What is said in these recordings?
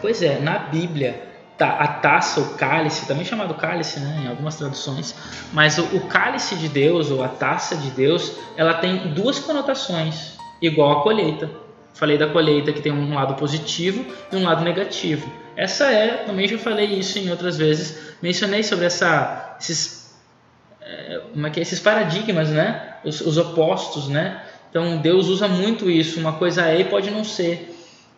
Pois é, na Bíblia, a taça, o cálice, também chamado cálice né, em algumas traduções, mas o, o cálice de Deus, ou a taça de Deus, ela tem duas conotações, igual a colheita. Falei da colheita que tem um lado positivo e um lado negativo. Essa é, também já falei isso em outras vezes, mencionei sobre essa, esses, é, como é que é, esses paradigmas, né? Os, os opostos, né? Então Deus usa muito isso, uma coisa é e pode não ser.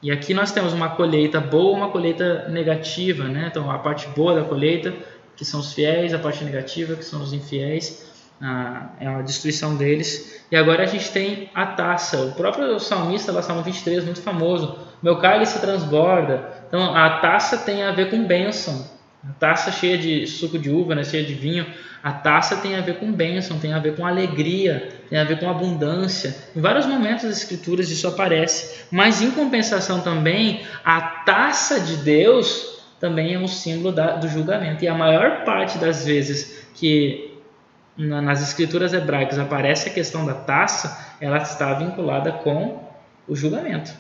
E aqui nós temos uma colheita boa, uma colheita negativa, né? Então a parte boa da colheita, que são os fiéis, a parte negativa, que são os infiéis, a, é a destruição deles. E agora a gente tem a taça. O próprio salmista, lá, Salmo 23, muito famoso. Meu cálice transborda. Então a taça tem a ver com bênção. A taça cheia de suco de uva, né, cheia de vinho, a taça tem a ver com bênção, tem a ver com alegria, tem a ver com abundância. Em vários momentos das Escrituras isso aparece. Mas em compensação também, a taça de Deus também é um símbolo da, do julgamento. E a maior parte das vezes que na, nas Escrituras hebraicas aparece a questão da taça, ela está vinculada com o julgamento.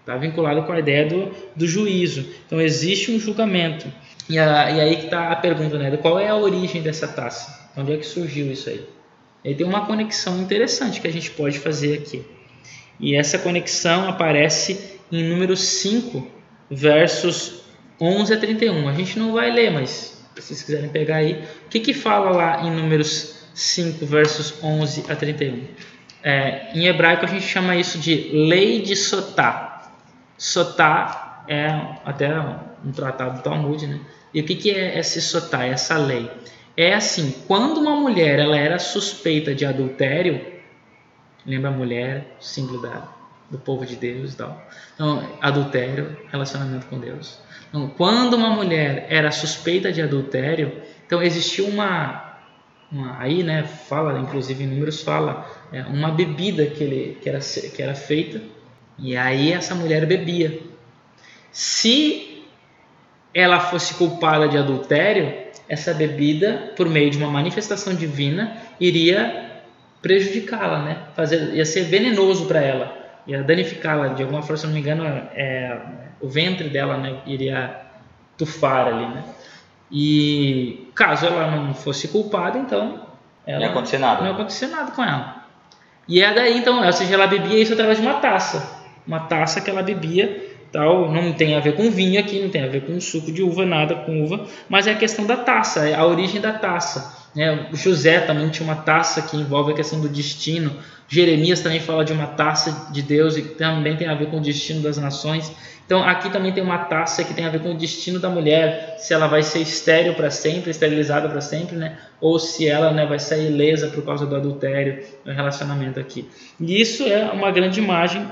Está vinculado com a ideia do, do juízo. Então existe um julgamento. E, a, e aí que está a pergunta, né? Qual é a origem dessa taça? Onde é que surgiu isso aí? Aí tem uma conexão interessante que a gente pode fazer aqui. E essa conexão aparece em número 5, versos 11 a 31. A gente não vai ler, mas se vocês quiserem pegar aí, o que, que fala lá em números 5, versos 11 a 31? É, em hebraico a gente chama isso de lei de Sotá. Sotá é até um tratado do Talmud, né? E o que, que é esse sotá, essa lei? É assim, quando uma mulher ela era suspeita de adultério, lembra a mulher, símbolo da, do povo de Deus e tal. Então, adultério, relacionamento com Deus. Então, quando uma mulher era suspeita de adultério, então existia uma, uma aí, né, fala, inclusive em números fala, é, uma bebida que, ele, que, era, que era feita, e aí essa mulher bebia. Se ela fosse culpada de adultério, essa bebida, por meio de uma manifestação divina, iria prejudicá-la, né? Fazer, ia ser venenoso para ela, ia danificá-la de alguma forma, se não me engano, é, o ventre dela né, iria tufar ali, né? E caso ela não fosse culpada, então ela, não ia acontecer nada. Não ia acontecer nada com ela. E é daí então, ou seja, ela bebia isso através de uma taça, uma taça que ela bebia tal, não tem a ver com vinho aqui, não tem a ver com suco de uva, nada com uva, mas é a questão da taça, é a origem da taça. Né? José também tinha uma taça que envolve a questão do destino. Jeremias também fala de uma taça de Deus e também tem a ver com o destino das nações. Então aqui também tem uma taça que tem a ver com o destino da mulher, se ela vai ser estéril para sempre, esterilizada para sempre, né? ou se ela né, vai sair ilesa por causa do adultério, do relacionamento aqui. E isso é uma grande imagem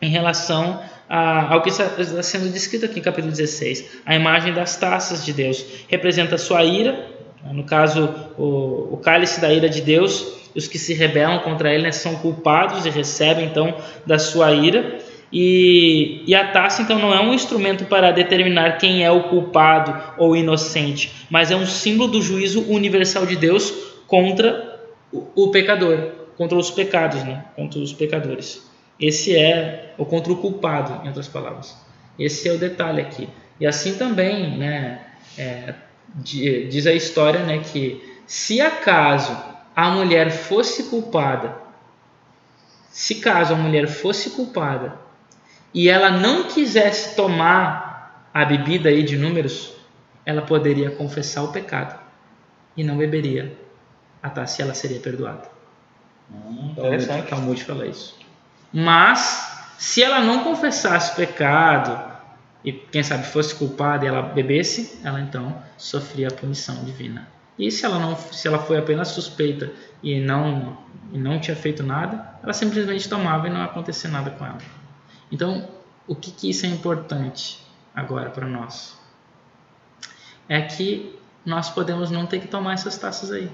em relação ao que está sendo descrito aqui em capítulo 16. A imagem das taças de Deus representa a sua ira, no caso, o, o cálice da ira de Deus, os que se rebelam contra ele né, são culpados e recebem então da sua ira. E, e, a taça então não é um instrumento para determinar quem é o culpado ou inocente, mas é um símbolo do juízo universal de Deus contra o, o pecador, contra os pecados, né? contra os pecadores. Esse é o contra o culpado, em outras palavras. Esse é o detalhe aqui. E assim também, né, é, diz a história né, que se acaso a mulher fosse culpada, se caso a mulher fosse culpada e ela não quisesse tomar a bebida aí de números, ela poderia confessar o pecado e não beberia a taça e ela seria perdoada. Hum, interessante. O Talmud fala isso. Mas, se ela não confessasse pecado e, quem sabe, fosse culpada e ela bebesse, ela então sofria a punição divina. E se ela não, se ela foi apenas suspeita e não e não tinha feito nada, ela simplesmente tomava e não acontecia nada com ela. Então, o que, que isso é importante agora para nós? É que nós podemos não ter que tomar essas taças aí.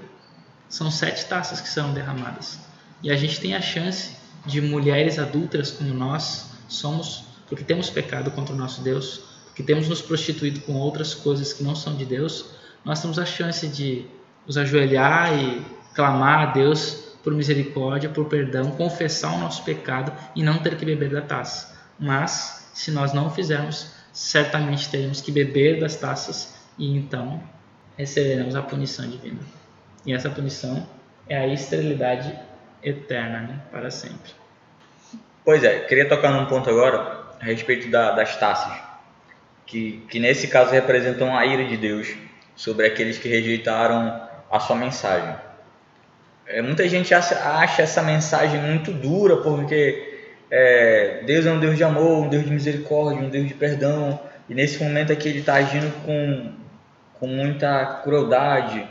São sete taças que serão derramadas. E a gente tem a chance de mulheres adultas como nós somos, porque temos pecado contra o nosso Deus, porque temos nos prostituído com outras coisas que não são de Deus, nós temos a chance de nos ajoelhar e clamar a Deus por misericórdia, por perdão, confessar o nosso pecado e não ter que beber da taça. Mas Se nós não fizermos, certamente teremos que beber das taças e então receberemos a punição divina. E essa punição é a esterilidade eterna, né? para sempre. Pois é, queria tocar num ponto agora a respeito da, das taças, que, que nesse caso representam a ira de Deus sobre aqueles que rejeitaram a sua mensagem. É, muita gente acha, acha, essa mensagem muito dura porque é, Deus é um Deus de amor, um Deus de misericórdia, um Deus de perdão, e nesse momento aqui ele está agindo com, com muita crueldade,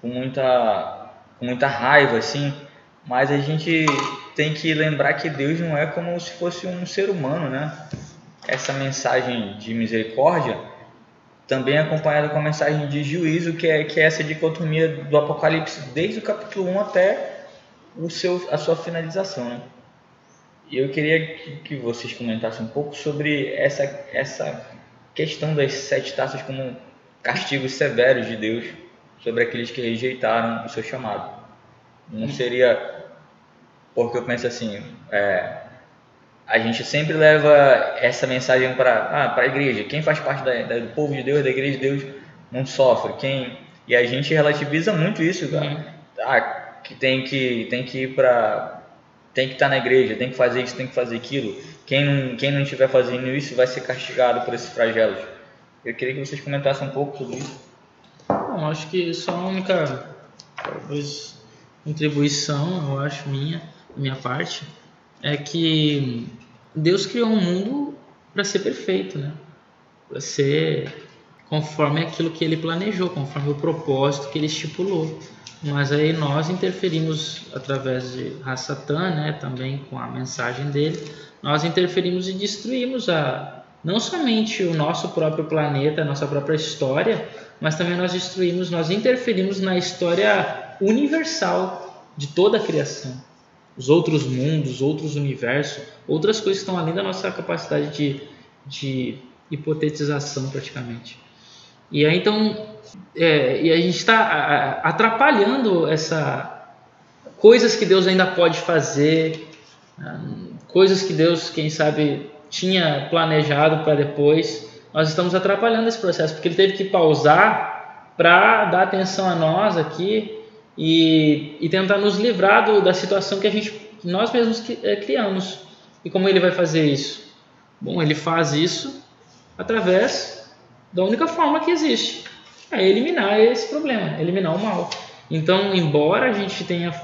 com muita, com muita raiva, assim. Mas a gente tem que lembrar que Deus não é como se fosse um ser humano, né? Essa mensagem de misericórdia também é acompanhada com a mensagem de juízo, que é, que é essa dicotomia do Apocalipse, desde o capítulo 1 até o seu, a sua finalização. Né? E eu queria que, que vocês comentassem um pouco sobre essa, essa questão das sete taças como castigos severos de Deus sobre aqueles que rejeitaram o seu chamado. Não seria porque eu penso assim, é, a gente sempre leva essa mensagem para ah, a igreja. Quem faz parte da, da, do povo de Deus, da igreja de Deus, não sofre. Quem e a gente relativiza muito isso, cara. Ah, que tem que tem que ir para tem que estar tá na igreja, tem que fazer isso, tem que fazer aquilo. Quem não quem não estiver fazendo isso vai ser castigado por esses flagelos. Eu queria que vocês comentassem um pouco sobre isso. Bom, acho que só a única contribuição, eu acho minha minha parte, é que Deus criou um mundo para ser perfeito, né? Para ser conforme aquilo que ele planejou, conforme o propósito que ele estipulou. Mas aí nós interferimos através de Rassatan, né, também com a mensagem dele, nós interferimos e destruímos a não somente o nosso próprio planeta, a nossa própria história, mas também nós destruímos, nós interferimos na história universal de toda a criação os outros mundos, outros universos, outras coisas que estão além da nossa capacidade de, de hipotetização praticamente. E aí então, é, e a gente está atrapalhando essa coisas que Deus ainda pode fazer, né, coisas que Deus, quem sabe, tinha planejado para depois. Nós estamos atrapalhando esse processo porque Ele teve que pausar para dar atenção a nós aqui e, e tentar nos livrar do, da situação que a gente nós mesmos é, criamos. E como ele vai fazer isso? Bom, ele faz isso através da única forma que existe, é eliminar esse problema, eliminar o mal. Então, embora a gente tenha,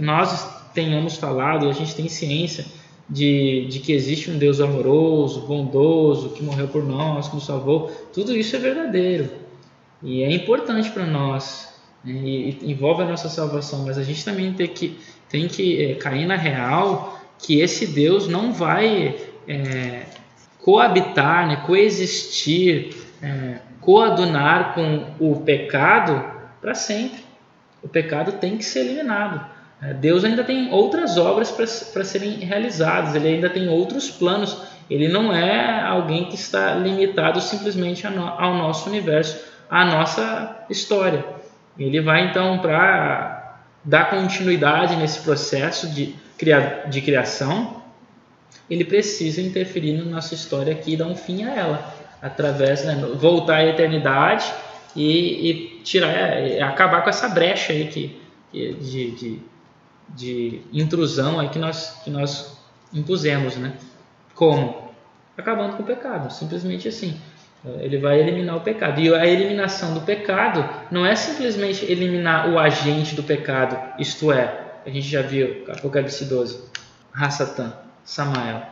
nós tenhamos falado, a gente tem ciência de, de que existe um Deus amoroso, bondoso, que morreu por nós, que nos salvou, tudo isso é verdadeiro e é importante para nós e, envolve a nossa salvação, mas a gente também tem que, tem que é, cair na real que esse Deus não vai é, coabitar, né, coexistir, é, coadunar com o pecado para sempre. O pecado tem que ser eliminado. É, Deus ainda tem outras obras para serem realizadas, ele ainda tem outros planos. Ele não é alguém que está limitado simplesmente ao nosso universo, à nossa história. Ele vai então para dar continuidade nesse processo de, cria, de criação, ele precisa interferir na nossa história aqui e dar um fim a ela, através, né, voltar à eternidade e, e tirar, é, acabar com essa brecha aí que, que de, de, de, intrusão aí que nós, que nós impusemos, né? Como? Acabando com o pecado, simplesmente assim. Ele vai eliminar o pecado. E a eliminação do pecado não é simplesmente eliminar o agente do pecado, isto é, a gente já viu, Apocalipse 12, Hassatan, Samael.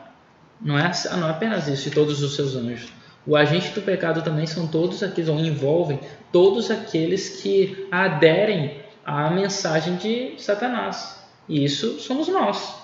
Não é, não é apenas isso, e todos os seus anjos. O agente do pecado também são todos aqueles, ou envolvem todos aqueles que aderem à mensagem de Satanás. E isso somos nós.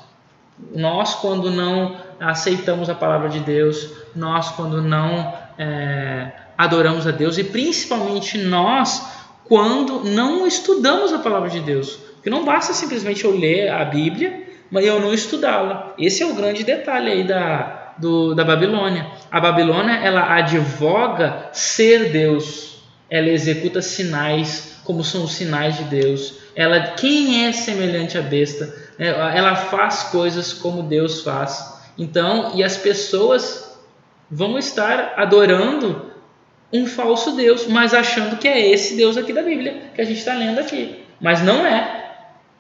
Nós, quando não aceitamos a palavra de Deus, nós, quando não é, adoramos a Deus e principalmente nós quando não estudamos a palavra de Deus. Porque não basta simplesmente eu ler a Bíblia, mas eu não estudá-la. Esse é o grande detalhe aí da, do, da Babilônia. A Babilônia ela advoga ser Deus. Ela executa sinais como são os sinais de Deus. Ela quem é semelhante à besta? Ela faz coisas como Deus faz. Então, e as pessoas vão estar adorando um falso Deus, mas achando que é esse Deus aqui da Bíblia que a gente está lendo aqui. Mas não é.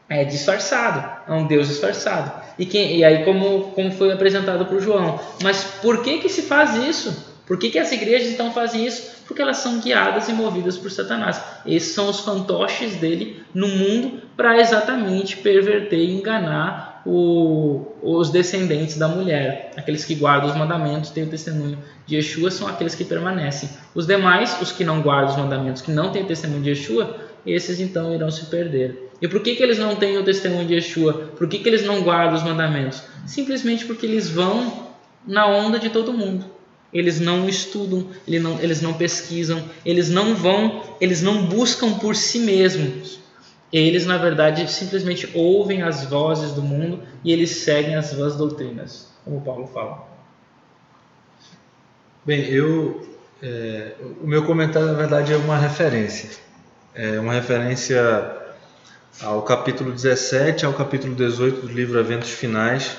É disfarçado. É um Deus disfarçado. E, quem, e aí, como, como foi apresentado para o João. Mas por que, que se faz isso? Por que, que as igrejas então fazem isso? Porque elas são guiadas e movidas por Satanás. Esses são os fantoches dele no mundo para exatamente perverter e enganar o, os descendentes da mulher. Aqueles que guardam os mandamentos, têm o testemunho de Yeshua, são aqueles que permanecem. Os demais, os que não guardam os mandamentos, que não têm o testemunho de Yeshua, esses então irão se perder. E por que, que eles não têm o testemunho de Yeshua? Por que, que eles não guardam os mandamentos? Simplesmente porque eles vão na onda de todo mundo. Eles não estudam, eles não, eles não pesquisam, eles não vão, eles não buscam por si mesmos. Eles, na verdade, simplesmente ouvem as vozes do mundo e eles seguem as vãs doutrinas, como Paulo fala. Bem, eu, é, o meu comentário, na verdade, é uma referência. É uma referência ao capítulo 17, ao capítulo 18 do livro Eventos Finais,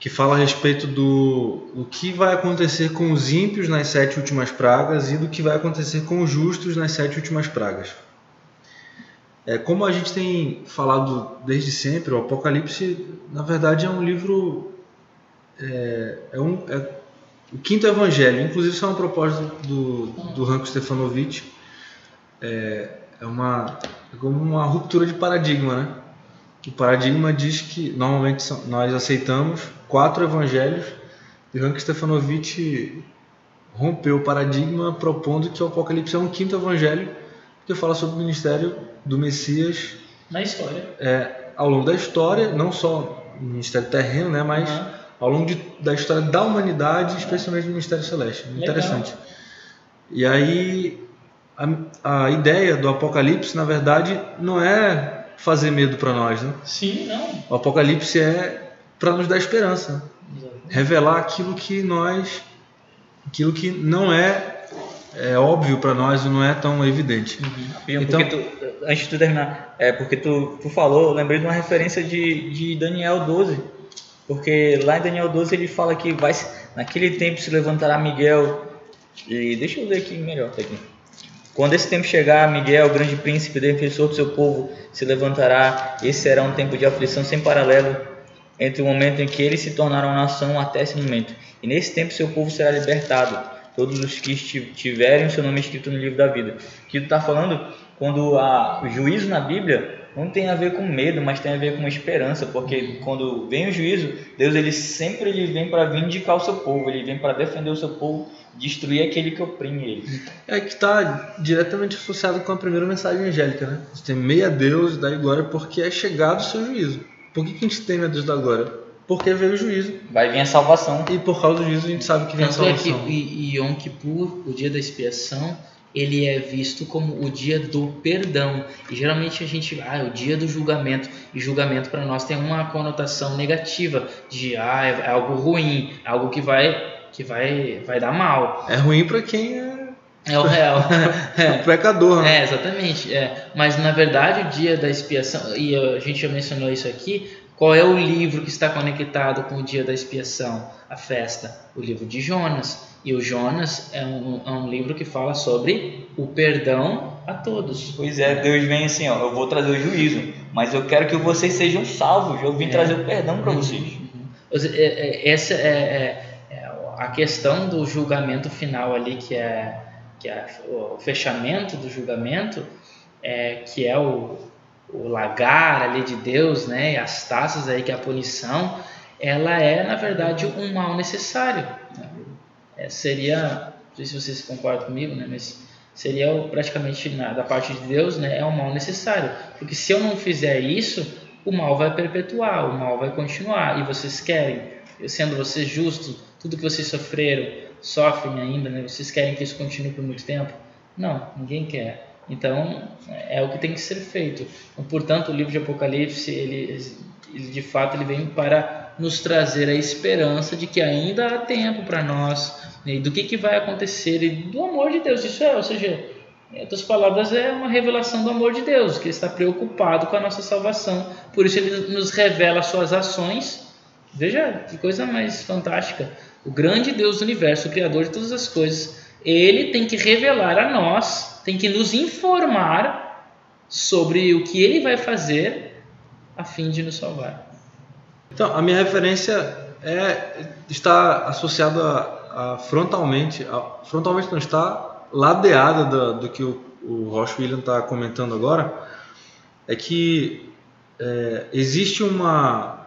que fala a respeito do, do que vai acontecer com os ímpios nas sete últimas pragas e do que vai acontecer com os justos nas sete últimas pragas. É, como a gente tem falado desde sempre, o Apocalipse, na verdade, é um livro. É, é um, é o quinto evangelho, inclusive, isso é uma proposta do, do Ranko Stefanovic. É, é, uma, é como uma ruptura de paradigma, né? O paradigma diz que normalmente nós aceitamos quatro evangelhos e Rank Stefanovic rompeu o paradigma propondo que o Apocalipse é um quinto evangelho que fala sobre o ministério do Messias na história. É, ao longo da história, não só no ministério terreno, né, mas uhum. ao longo de, da história da humanidade, especialmente do ministério celeste. Legal. Interessante. E aí a, a ideia do Apocalipse, na verdade, não é fazer medo para nós, né? Sim, não. O Apocalipse é para nos dar esperança, revelar aquilo que nós, aquilo que não é, é óbvio para nós e não é tão evidente. Uhum. Então, tu, antes de tu terminar, é porque tu, tu falou, eu lembrei de uma referência de, de Daniel 12, porque lá em Daniel 12 ele fala que vai naquele tempo se levantará Miguel e deixa eu ler aqui melhor, tá aqui. Quando esse tempo chegar, Miguel, grande príncipe, defensor do seu povo, se levantará. Esse será um tempo de aflição sem paralelo entre o momento em que eles se tornaram nação até esse momento. E nesse tempo seu povo será libertado, todos os que tiverem o seu nome escrito no livro da vida. O que está falando, quando o juízo na Bíblia, não tem a ver com medo, mas tem a ver com esperança, porque quando vem o juízo, Deus ele sempre ele vem para vindicar o seu povo, ele vem para defender o seu povo destruir aquele que oprime ele. É que está diretamente associado com a primeira mensagem angélica, né? Você tem meia Deus, dá glória porque é chegado o seu juízo. Por que, que a gente teme a Deus da glória? Porque veio o juízo. Vai vir a salvação. E por causa do juízo a gente sabe que vem Tanto a salvação. É que e Yom Kippur, o dia da expiação, ele é visto como o dia do perdão. E geralmente a gente, ah, é o dia do julgamento. E julgamento para nós tem uma conotação negativa de, ah, é algo ruim, algo que vai que vai, vai dar mal. É ruim para quem é é o real. é. o pecador. Né? É, exatamente. É. Mas na verdade o dia da expiação, e a gente já mencionou isso aqui, qual é o livro que está conectado com o dia da expiação, a festa? O livro de Jonas. E o Jonas é um, é um livro que fala sobre o perdão a todos. Pois é, Deus vem assim, ó, eu vou trazer o juízo, mas eu quero que vocês sejam salvos. Eu vim é. trazer o perdão para uhum. vocês. Uhum. Essa é, é a questão do julgamento final ali, que é, que é o fechamento do julgamento, é, que é o, o lagar ali de Deus, né, as taças aí que é a punição, ela é na verdade um mal necessário. Né? É, seria, não sei se vocês concordam comigo, né, mas seria praticamente na, da parte de Deus, né, é um mal necessário, porque se eu não fizer isso, o mal vai perpetuar, o mal vai continuar, e vocês querem, sendo vocês justos, tudo que vocês sofreram, sofrem ainda, né? Vocês querem que isso continue por muito tempo? Não, ninguém quer. Então, é o que tem que ser feito. Portanto, o livro de Apocalipse, ele, ele de fato ele vem para nos trazer a esperança de que ainda há tempo para nós, né? do que, que vai acontecer e do amor de Deus. Isso é, ou seja, em outras palavras, é uma revelação do amor de Deus, que ele está preocupado com a nossa salvação. Por isso, ele nos revela suas ações Veja que coisa mais fantástica. o grande Deus do universo, o Criador de todas as coisas, ele tem que revelar a nós, tem que nos informar sobre o que ele vai fazer a fim de nos salvar. Então, a minha referência é está associada a, a frontalmente, a, frontalmente não está ladeada do, do que o, o Roche William está comentando agora, é que é, existe uma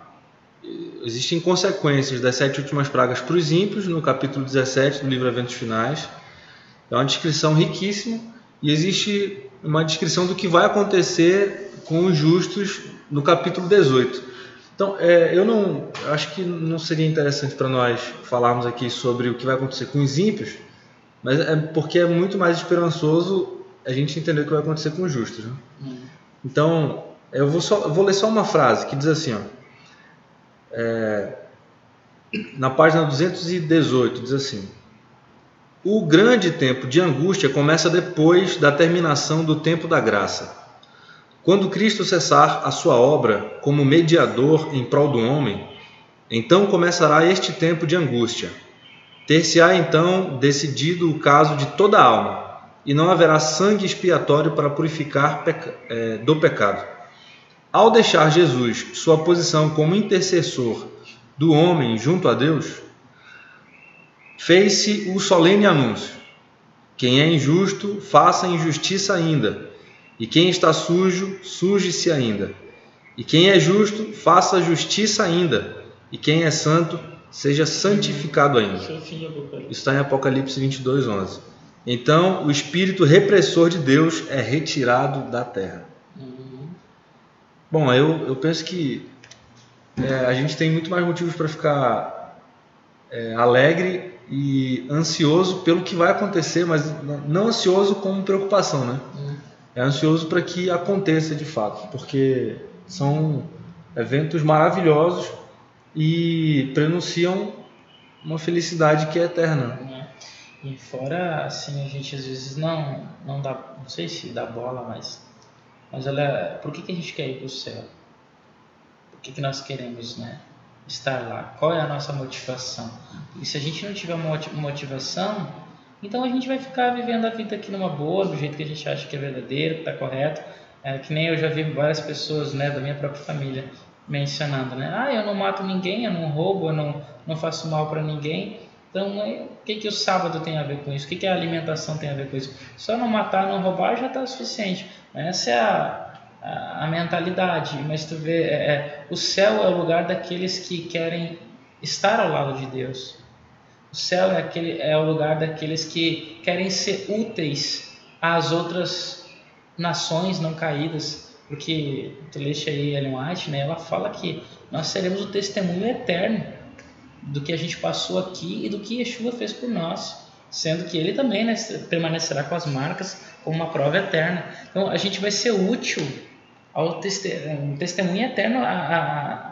existem consequências das sete últimas pragas para os ímpios no capítulo 17 do livro Eventos Finais. É uma descrição riquíssima e existe uma descrição do que vai acontecer com os justos no capítulo 18. Então, é, eu não acho que não seria interessante para nós falarmos aqui sobre o que vai acontecer com os ímpios, mas é porque é muito mais esperançoso a gente entender o que vai acontecer com os justos. Né? Hum. Então, eu vou, só, eu vou ler só uma frase que diz assim, ó, é, na página 218, diz assim: O grande tempo de angústia começa depois da terminação do tempo da graça quando Cristo cessar a sua obra como mediador em prol do homem, então começará este tempo de angústia. Ter-se-á então decidido o caso de toda a alma, e não haverá sangue expiatório para purificar é, do pecado. Ao deixar Jesus sua posição como intercessor do homem junto a Deus, fez-se o solene anúncio: quem é injusto, faça injustiça ainda e quem está sujo, suje-se ainda. E quem é justo, faça justiça ainda. E quem é santo, seja santificado ainda. Isso está em Apocalipse 22, 11. Então, o espírito repressor de Deus é retirado da terra. Bom, eu, eu penso que é, a gente tem muito mais motivos para ficar é, alegre e ansioso pelo que vai acontecer, mas não ansioso como preocupação, né? Uhum é ansioso para que aconteça de fato, porque são eventos maravilhosos e prenunciam uma felicidade que é eterna. E fora, assim, a gente às vezes não, não dá, não sei se dá bola, mas, mas olha, por que, que a gente quer ir para o céu? Por que, que nós queremos, né, estar lá? Qual é a nossa motivação? E se a gente não tiver uma motivação, então a gente vai ficar vivendo a vida aqui numa boa, do jeito que a gente acha que é verdadeiro, que está correto. É, que nem eu já vi várias pessoas né, da minha própria família mencionando, né? Ah, eu não mato ninguém, eu não roubo, eu não, não faço mal para ninguém. Então, o que, que o sábado tem a ver com isso? O que, que a alimentação tem a ver com isso? Só não matar, não roubar já está suficiente. Essa é a, a, mentalidade. Mas tu vê, é, é, o céu é o lugar daqueles que querem estar ao lado de Deus. O céu é, aquele, é o lugar daqueles que querem ser úteis às outras nações não caídas, porque tu leste aí Ellen White, né, ela fala que nós seremos o testemunho eterno do que a gente passou aqui e do que Yeshua fez por nós, sendo que ele também né, permanecerá com as marcas como uma prova eterna. Então a gente vai ser útil ao um testemunho eterno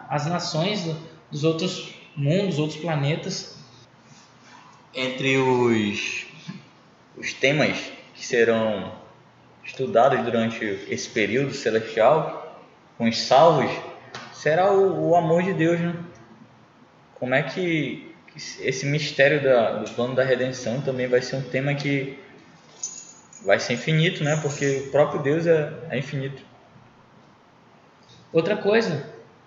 às nações do, dos outros mundos, outros planetas entre os, os temas que serão estudados durante esse período celestial, com os salvos, será o, o amor de Deus, né? Como é que, que esse mistério da, do plano da redenção também vai ser um tema que vai ser infinito, né? Porque o próprio Deus é, é infinito. Outra coisa,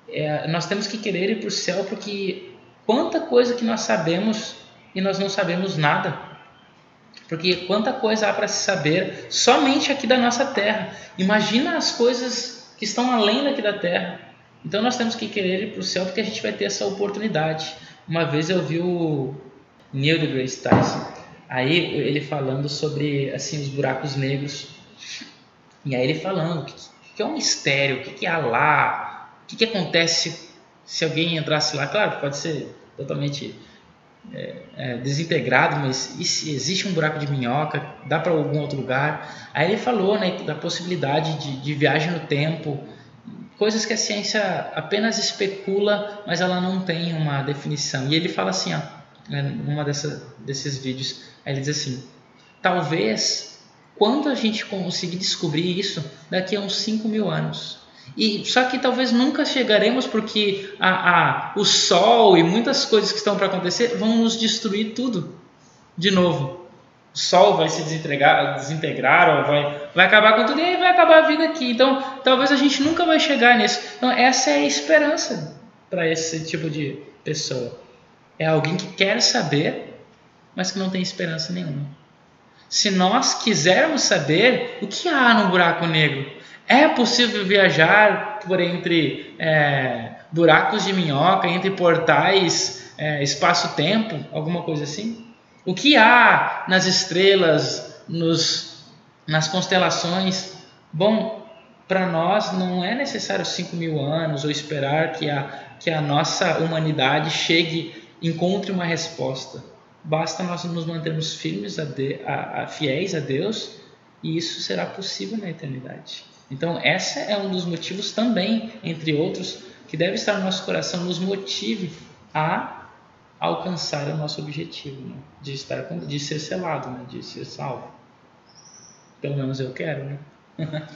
é, nós temos que querer ir para o céu porque quanta coisa que nós sabemos e nós não sabemos nada. Porque quanta coisa há para se saber somente aqui da nossa terra. Imagina as coisas que estão além daqui da terra. Então nós temos que querer ir para o céu porque a gente vai ter essa oportunidade. Uma vez eu vi o Neil deGrasse Tyson, aí ele falando sobre assim os buracos negros. E aí ele falando que, que, é um mistério, o que, que há lá, o que, que acontece se alguém entrasse lá. Claro, pode ser totalmente é, é, desintegrado, mas existe um buraco de minhoca, dá para algum outro lugar? Aí ele falou né, da possibilidade de, de viagem no tempo, coisas que a ciência apenas especula, mas ela não tem uma definição. E ele fala assim, ó, né, numa dessa, desses vídeos, aí ele diz assim, talvez quando a gente conseguir descobrir isso, daqui a uns 5 mil anos. E só que talvez nunca chegaremos porque a, a, o sol e muitas coisas que estão para acontecer vão nos destruir tudo de novo. O sol vai se desintegrar, desintegrar ou vai, vai acabar com tudo e aí vai acabar a vida aqui. Então talvez a gente nunca vai chegar nisso. Então essa é a esperança para esse tipo de pessoa. É alguém que quer saber, mas que não tem esperança nenhuma. Se nós quisermos saber o que há no buraco negro, é possível viajar por entre é, buracos de minhoca, entre portais, é, espaço-tempo, alguma coisa assim? O que há nas estrelas, nos, nas constelações? Bom, para nós não é necessário 5 mil anos ou esperar que a, que a nossa humanidade chegue, encontre uma resposta. Basta nós nos mantermos firmes a, de, a, a fiéis a Deus e isso será possível na eternidade. Então, esse é um dos motivos também, entre outros, que deve estar no nosso coração, nos motive a alcançar o nosso objetivo, né? de estar de ser selado, né? de ser salvo. Pelo menos eu quero, né?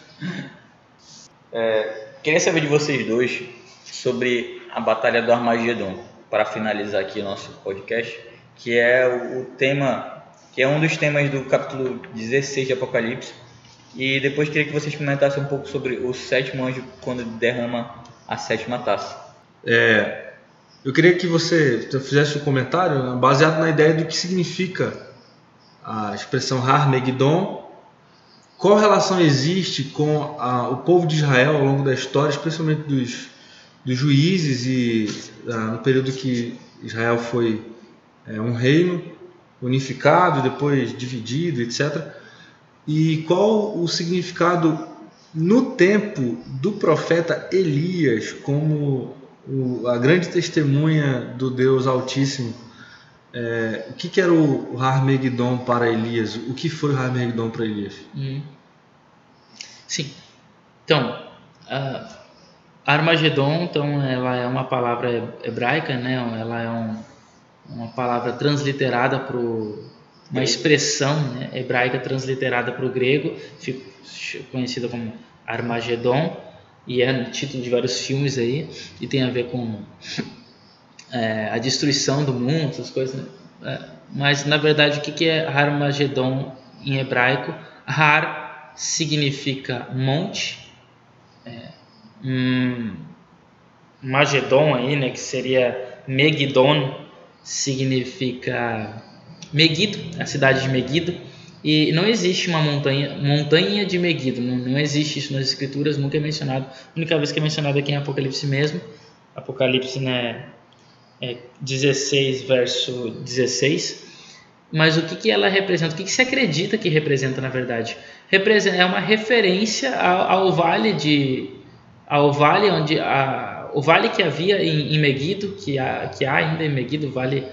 é, queria saber de vocês dois sobre a batalha do Armagedon, para finalizar aqui o nosso podcast, que é o, tema, que é um dos temas do capítulo 16 de Apocalipse, e depois queria que vocês comentassem um pouco sobre o sétimo anjo quando derrama a sétima taça. É, eu queria que você fizesse um comentário né, baseado na ideia do que significa a expressão Har-Megidon, qual relação existe com a, o povo de Israel ao longo da história, especialmente dos, dos juízes e ah, no período que Israel foi é, um reino unificado, depois dividido, etc e qual o significado no tempo do profeta Elias como o, a grande testemunha do Deus Altíssimo. É, o que, que, era o, Harmegidon para Elias? O que foi o Harmegidon para Elias? Hum. Sim. Então, uh, Armagedon, então, ela é uma palavra hebraica, né? Ela é um, uma palavra transliterada para uma expressão né, hebraica transliterada para o grego, conhecida como Armagedon, e é no título de vários filmes aí, e tem a ver com é, a destruição do mundo, essas coisas. Né? É, mas na verdade, o que é Armagedon em hebraico? Har significa monte, é, hum, Magedon aí, né, que seria Megidon, significa Megiddo, a cidade de Megiddo, e não existe uma montanha, montanha de Megiddo, não, não, existe isso nas escrituras, nunca é mencionado. A única vez que é mencionado aqui em Apocalipse mesmo, Apocalipse né, é 16 verso 16. Mas o que, que ela representa? O que, que se acredita que representa na verdade? Representa, é uma referência ao, ao vale de ao vale onde a, o vale que havia em, em que há, que há ainda em Megiddo, vale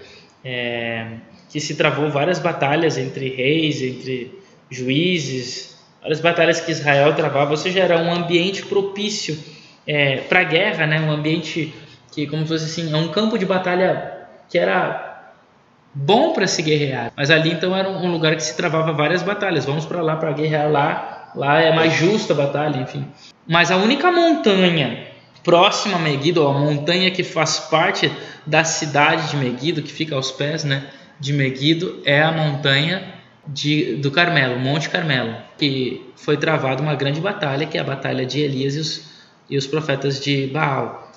é, que se travou várias batalhas entre reis, entre juízes, várias batalhas que Israel travava, ou seja, era um ambiente propício é, para a guerra, né? um ambiente que, como se fosse assim, é um campo de batalha que era bom para se guerrear. Mas ali então era um lugar que se travava várias batalhas. Vamos para lá para guerrear lá, lá é mais justa a batalha, enfim. Mas a única montanha próxima a Megiddo, a montanha que faz parte da cidade de Megiddo, que fica aos pés, né, de Megiddo é a montanha de, do Carmelo, Monte Carmelo, que foi travada uma grande batalha, que é a batalha de Elias e os, e os profetas de Baal.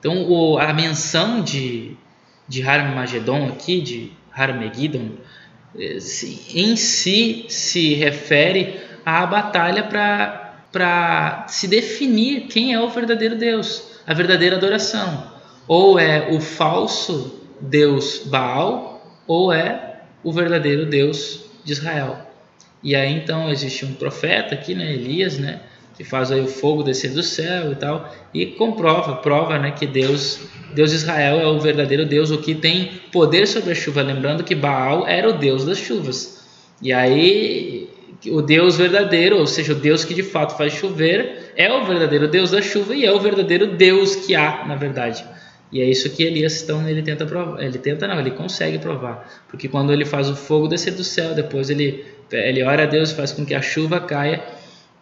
Então, o, a menção de, de Harmagedon aqui, de Harmegiddon, eh, em si se refere à batalha para se definir quem é o verdadeiro Deus, a verdadeira adoração. Ou é o falso Deus Baal, ou é o verdadeiro Deus de Israel. E aí então existe um profeta aqui, né, Elias, né, que faz aí o fogo descer do céu e tal, e comprova, prova, né, que Deus, Deus de Israel é o verdadeiro Deus, o que tem poder sobre a chuva, lembrando que Baal era o Deus das chuvas. E aí o Deus verdadeiro, ou seja, o Deus que de fato faz chover, é o verdadeiro Deus da chuva e é o verdadeiro Deus que há, na verdade. E é isso que Elias então ele tenta provar, ele tenta não, ele consegue provar, porque quando ele faz o fogo descer do céu, depois ele ele ora a Deus, faz com que a chuva caia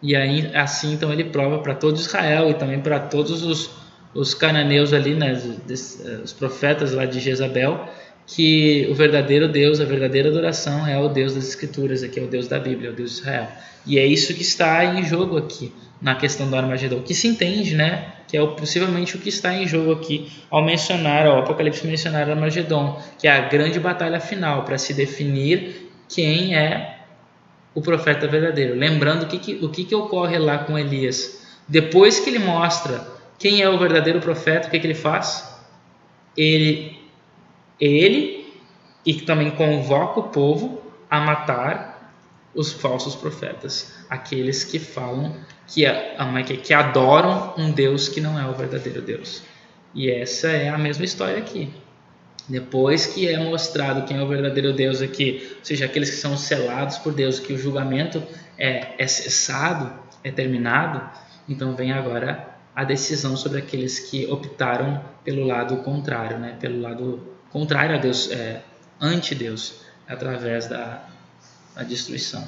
E aí, assim, então ele prova para todo Israel e também para todos os, os cananeus ali, né, os, os profetas lá de Jezabel, que o verdadeiro Deus, a verdadeira adoração é o Deus das Escrituras, aqui é o Deus da Bíblia, é o Deus de Israel. E é isso que está em jogo aqui na questão do Armagedon, que se entende, né, que é possivelmente o que está em jogo aqui ao mencionar, ao Apocalipse mencionar Armagedon, que é a grande batalha final para se definir quem é o profeta verdadeiro. Lembrando o que, que, o que, que ocorre lá com Elias. Depois que ele mostra quem é o verdadeiro profeta, o que, que ele faz? Ele ele e também convoca o povo a matar os falsos profetas, aqueles que falam que, que adoram um Deus que não é o verdadeiro Deus. E essa é a mesma história aqui. Depois que é mostrado quem é o verdadeiro Deus aqui, ou seja, aqueles que são selados por Deus, que o julgamento é, é cessado, é terminado, então vem agora a decisão sobre aqueles que optaram pelo lado contrário, né? pelo lado contrário a Deus, é, anti-Deus, através da, da destruição.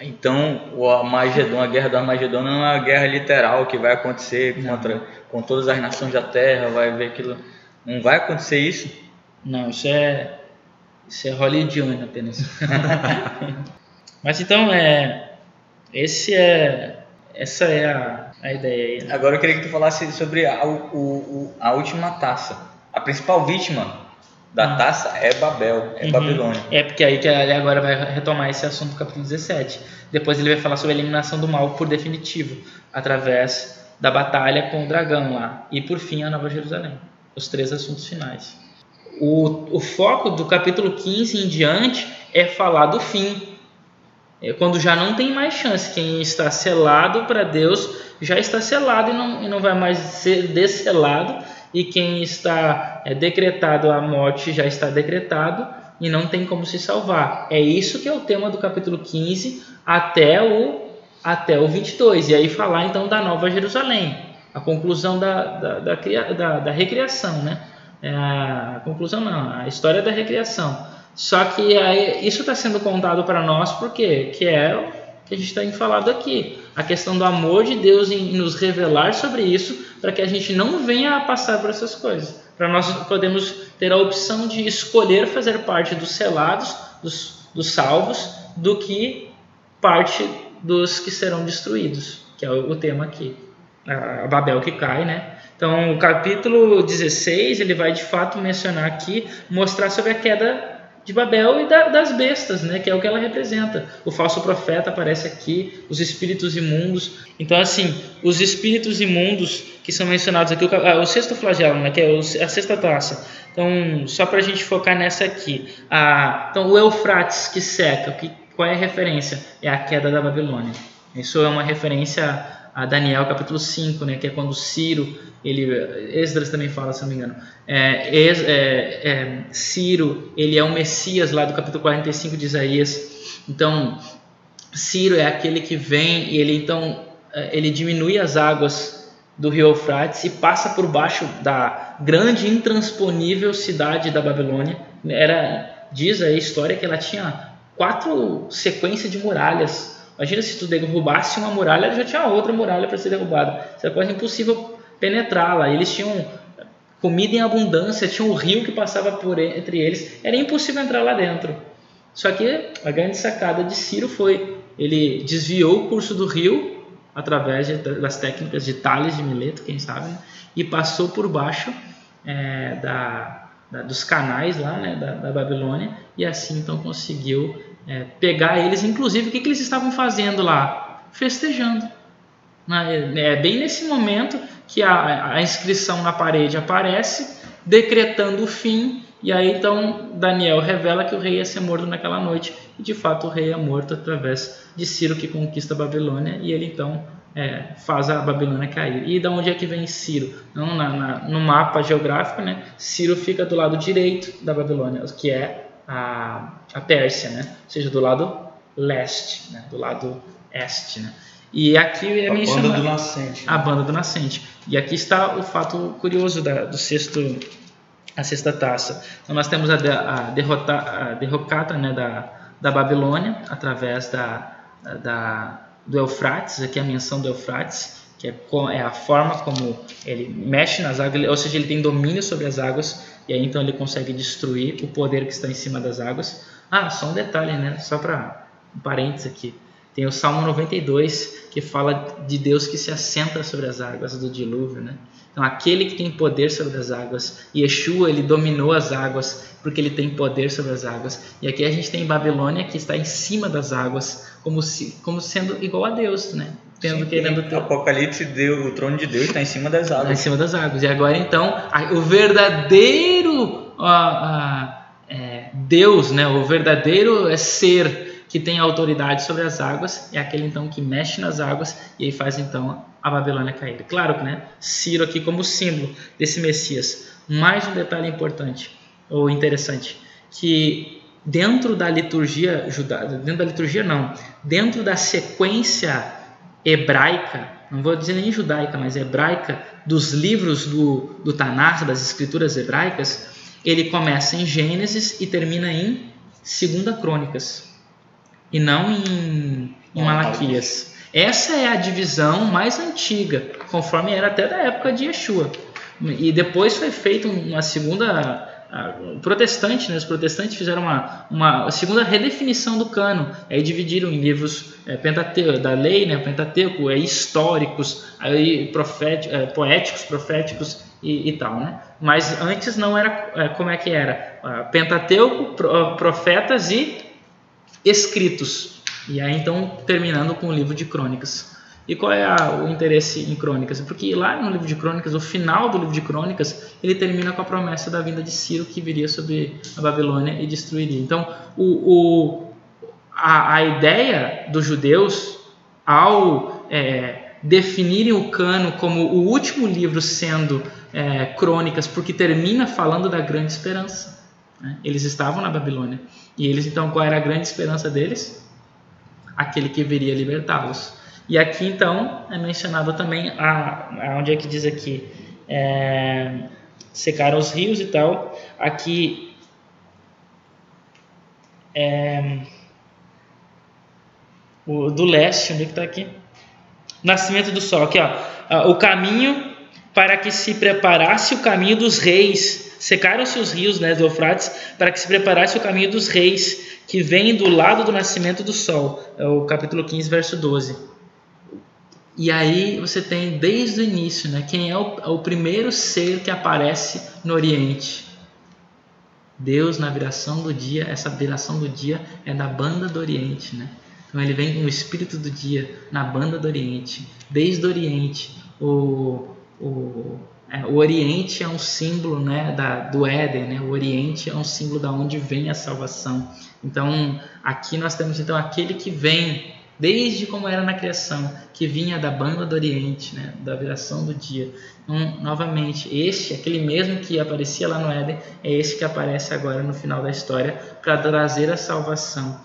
Então, o Armagedon, a guerra do Armagedon não é uma guerra literal que vai acontecer contra com todas as nações da Terra, vai ver aquilo. Não vai acontecer isso? Não, isso é isso é hollywoodiano apenas. Mas então é esse é essa é a, a ideia aí. Né? Agora eu queria que tu falasse sobre a, o, a última taça. A principal vítima da hum. taça é Babel, é uhum. Babilônia. É porque aí que ele agora vai retomar esse assunto do capítulo 17. Depois ele vai falar sobre a eliminação do mal por definitivo, através da batalha com o dragão lá. E por fim a Nova Jerusalém. Os três assuntos finais. O, o foco do capítulo 15 em diante é falar do fim. É quando já não tem mais chance. Quem está selado para Deus já está selado e não, e não vai mais ser desselado e quem está é, decretado a morte já está decretado e não tem como se salvar. É isso que é o tema do capítulo 15 até o, até o 22. E aí falar então da Nova Jerusalém, a conclusão da, da, da, da, da recriação, né? É a conclusão não, a história da recriação. Só que aí, isso está sendo contado para nós porque que é o que a gente tem falado aqui, a questão do amor de Deus em nos revelar sobre isso para que a gente não venha a passar por essas coisas. Para nós podemos ter a opção de escolher fazer parte dos selados, dos, dos salvos, do que parte dos que serão destruídos, que é o, tema aqui. A Babel que cai, né? Então, o capítulo 16, ele vai de fato mencionar aqui, mostrar sobre a queda de Babel e da, das bestas, né, que é o que ela representa. O falso profeta aparece aqui, os espíritos imundos. Então, assim, os espíritos imundos que são mencionados aqui, o, ah, o sexto flagelo, né, que é a sexta taça. Então, só para a gente focar nessa aqui. Ah, então, o Eufrates que seca, que, qual é a referência? É a queda da Babilônia. Isso é uma referência a Daniel capítulo 5, né, que é quando Ciro, ele, Esdras também fala, se não me engano, é, é, é, Ciro, ele é o Messias lá do capítulo 45 de Isaías, então Ciro é aquele que vem e ele então é, ele diminui as águas do rio Eufrates e passa por baixo da grande intransponível cidade da Babilônia, era, diz a história que ela tinha quatro sequências de muralhas. Imagina se tu derrubasse uma muralha, já tinha outra muralha para ser derrubada. Isso é quase impossível penetrá-la. Eles tinham comida em abundância, tinha um rio que passava por entre eles. Era impossível entrar lá dentro. Só que a grande sacada de Ciro foi ele desviou o curso do rio através de, das técnicas de Tales de Mileto, quem sabe, né? e passou por baixo é, da, da, dos canais lá né, da, da Babilônia e assim então conseguiu é, pegar eles, inclusive o que, que eles estavam fazendo lá? Festejando. É bem nesse momento que a, a inscrição na parede aparece, decretando o fim, e aí então Daniel revela que o rei ia ser morto naquela noite, e de fato o rei é morto através de Ciro que conquista a Babilônia, e ele então é, faz a Babilônia cair. E da onde é que vem Ciro? Não, na, na, no mapa geográfico, né? Ciro fica do lado direito da Babilônia, que é a, a Pérsia, né? ou seja, do lado leste, né? do lado este. Né? E aqui é a banda do nascente. A banda do nascente. E aqui está o fato curioso da, do sexto, a sexta taça. Então nós temos a, a, derrota, a derrocata né, da, da Babilônia através da, da, do Eufrates, aqui a menção do Eufrates, que é, é a forma como ele mexe nas águas, ou seja, ele tem domínio sobre as águas, e aí então ele consegue destruir o poder que está em cima das águas. Ah, só um detalhe, né? Só para um parênteses aqui. Tem o Salmo 92 que fala de Deus que se assenta sobre as águas do dilúvio, né? Então, aquele que tem poder sobre as águas, Yeshua, ele dominou as águas porque ele tem poder sobre as águas. E aqui a gente tem Babilônia que está em cima das águas, como, se, como sendo igual a Deus, né? Tendo, Sim, querendo ter... Apocalipse, Deus, o trono de Deus está em cima das águas. Está em cima das águas. E agora, então, o verdadeiro é, Deus, né? o verdadeiro é ser que tem autoridade sobre as águas, é aquele então que mexe nas águas e aí faz então a Babilônia cair. Claro que né, Ciro aqui como símbolo desse Messias. Mais um detalhe importante ou interessante, que dentro da liturgia judaica, dentro da liturgia não, dentro da sequência hebraica, não vou dizer nem judaica, mas hebraica, dos livros do, do Tanar, das escrituras hebraicas, ele começa em Gênesis e termina em Segunda Crônicas e não em, em Malaquias. Essa é a divisão mais antiga, conforme era até da época de Yeshua. E depois foi feita uma segunda protestante, né? os protestantes fizeram uma, uma segunda redefinição do cano, aí dividiram em livros é, Pentateuco, da lei, né? Pentateuco, é, históricos, aí proféticos, é, poéticos, proféticos e, e, tal, né? Mas antes não era, é, como é que era? Pentateuco, profetas e escritos. E aí então terminando com o livro de Crônicas. E qual é a, o interesse em Crônicas? Porque lá no livro de Crônicas, o final do livro de Crônicas, ele termina com a promessa da vinda de Ciro que viria sobre a Babilônia e destruiria. Então, o, o a, a, ideia dos judeus, ao é, definirem o cano como o último livro sendo é, Crônicas, porque termina falando da grande esperança. Né? Eles estavam na Babilônia. E eles, então, qual era a grande esperança deles? Aquele que viria libertá-los. E aqui, então, é mencionado também, a, a onde é que diz aqui, é, secaram os rios e tal. Aqui, é, o, do leste, onde é que está aqui? Nascimento do sol, aqui ó, o caminho para que se preparasse o caminho dos reis Secaram-se os rios né, do Eufrates para que se preparasse o caminho dos reis, que vem do lado do nascimento do sol. É o capítulo 15, verso 12. E aí você tem desde o início, né, quem é o, é o primeiro ser que aparece no Oriente. Deus na viração do dia, essa viração do dia é da banda do Oriente, né? Então ele vem com o espírito do dia na banda do Oriente. Desde o Oriente, o, o o Oriente é um símbolo né, da, do Éden, né? o Oriente é um símbolo da onde vem a salvação. Então, aqui nós temos então aquele que vem desde como era na criação, que vinha da banda do Oriente, né, da viração do dia. Então, novamente, este, aquele mesmo que aparecia lá no Éden, é esse que aparece agora no final da história para trazer a salvação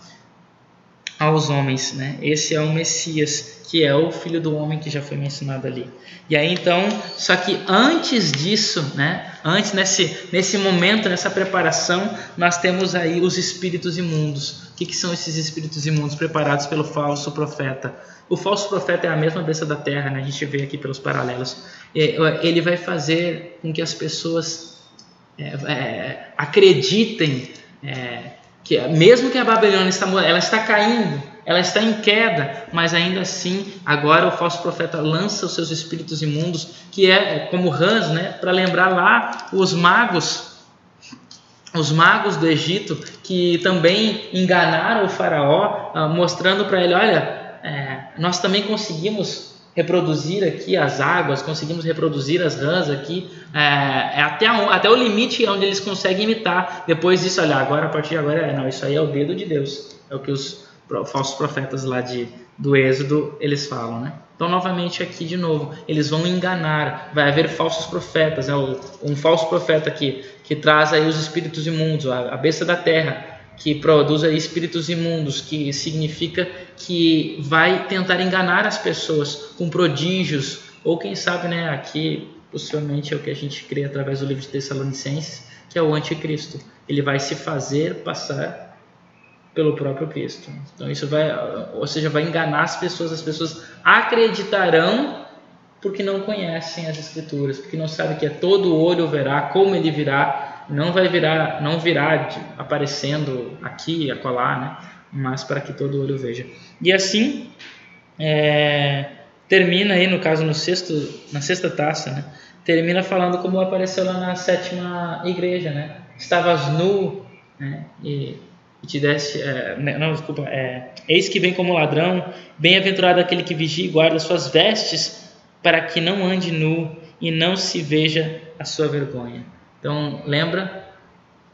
aos homens, né? Esse é o Messias, que é o filho do homem que já foi mencionado ali. E aí então, só que antes disso, né? Antes nesse nesse momento, nessa preparação, nós temos aí os espíritos imundos. O que, que são esses espíritos imundos preparados pelo falso profeta? O falso profeta é a mesma besta da terra, né? A gente vê aqui pelos paralelos. Ele vai fazer com que as pessoas é, é, acreditem é, que mesmo que a Babilônia está, ela está caindo, ela está em queda, mas ainda assim, agora o falso profeta lança os seus espíritos imundos, que é, é como Hans, né, para lembrar lá os magos, os magos do Egito, que também enganaram o faraó, ah, mostrando para ele, olha, é, nós também conseguimos reproduzir aqui as águas, conseguimos reproduzir as rãs aqui, é, é até, um, até o limite onde eles conseguem imitar. Depois disso, olha, agora a partir de agora, é, não, isso aí é o dedo de Deus, é o que os falsos profetas lá de, do Êxodo eles falam, né? Então, novamente aqui de novo, eles vão enganar, vai haver falsos profetas, é um falso profeta aqui que traz aí os espíritos imundos, a, a besta da terra, que produz espíritos imundos, que significa que vai tentar enganar as pessoas com prodígios, ou quem sabe, né, aqui possivelmente é o que a gente crê através do livro de Tessalonicenses, que é o anticristo. Ele vai se fazer passar pelo próprio Cristo. Então isso vai, ou seja, vai enganar as pessoas, as pessoas acreditarão porque não conhecem as escrituras, porque não sabem que é todo olho verá, como ele virá, não vai virar, não virá aparecendo aqui e acolá, né? Mas para que todo olho veja. E assim é, termina aí no caso no sexto, na sexta taça, né? Termina falando como apareceu lá na sétima igreja, né? Estavas nu, né? E e te desse. É, né, não, desculpa. É, Eis que vem como ladrão, bem-aventurado aquele que vigia e guarda suas vestes, para que não ande nu e não se veja a sua vergonha. Então, lembra?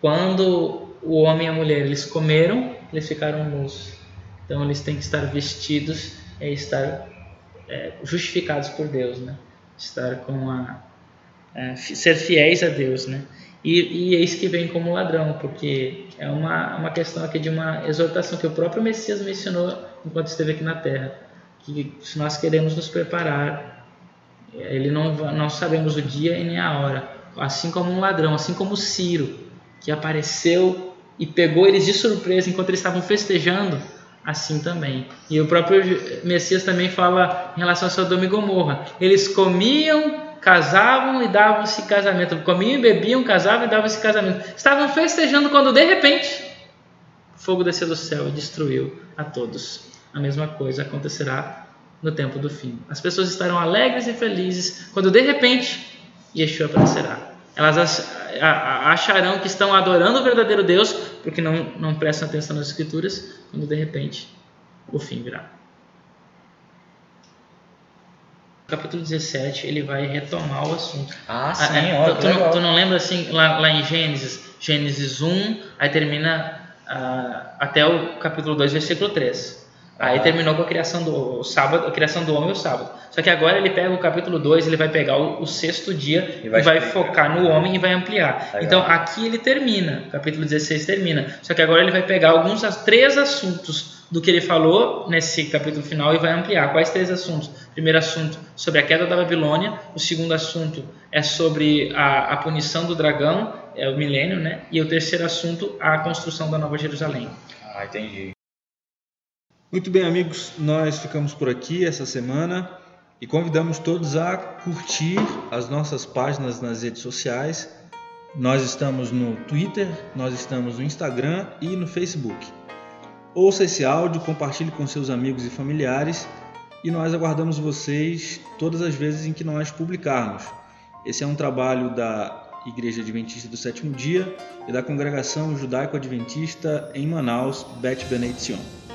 Quando o homem e a mulher eles comeram, eles ficaram nus. Então, eles têm que estar vestidos e estar é, justificados por Deus, né? Estar com a. É, ser fiéis a Deus, né? E, e eis que vem como ladrão, porque é uma, uma questão aqui de uma exortação que o próprio Messias mencionou enquanto esteve aqui na Terra, que se nós queremos nos preparar, ele não, não sabemos o dia e nem a hora, assim como um ladrão, assim como Ciro, que apareceu e pegou eles de surpresa enquanto eles estavam festejando, assim também. E o próprio Messias também fala em relação a Sodoma e Gomorra. Eles comiam casavam e davam-se casamento. Comiam e bebiam, casavam e davam-se casamento. Estavam festejando quando de repente fogo desceu do céu e destruiu a todos. A mesma coisa acontecerá no tempo do fim. As pessoas estarão alegres e felizes quando de repente Yeshua aparecerá. Elas acharão que estão adorando o verdadeiro Deus porque não, não prestam atenção nas Escrituras, quando de repente o fim virá. capítulo 17 ele vai retomar o assunto. Ah, ah sim, é, ó, tu, não, tu, não, lembra assim, lá, lá, em Gênesis, Gênesis 1, aí termina uh, até o capítulo 2, versículo 3. Aí terminou com a criação do sábado, a criação do homem e o sábado. Só que agora ele pega o capítulo 2, ele vai pegar o, o sexto dia e vai, e vai focar no homem e vai ampliar. Legal. Então aqui ele termina, o capítulo 16 termina. Só que agora ele vai pegar alguns três assuntos do que ele falou nesse capítulo final e vai ampliar. Quais três assuntos? primeiro assunto sobre a queda da Babilônia, o segundo assunto é sobre a, a punição do dragão, é o milênio, né? E o terceiro assunto, a construção da Nova Jerusalém. Ah, entendi. Muito bem, amigos, nós ficamos por aqui essa semana e convidamos todos a curtir as nossas páginas nas redes sociais. Nós estamos no Twitter, nós estamos no Instagram e no Facebook. Ouça esse áudio, compartilhe com seus amigos e familiares e nós aguardamos vocês todas as vezes em que nós publicarmos. Esse é um trabalho da Igreja Adventista do Sétimo Dia e da Congregação Judaico-Adventista em Manaus, Bet Benediction.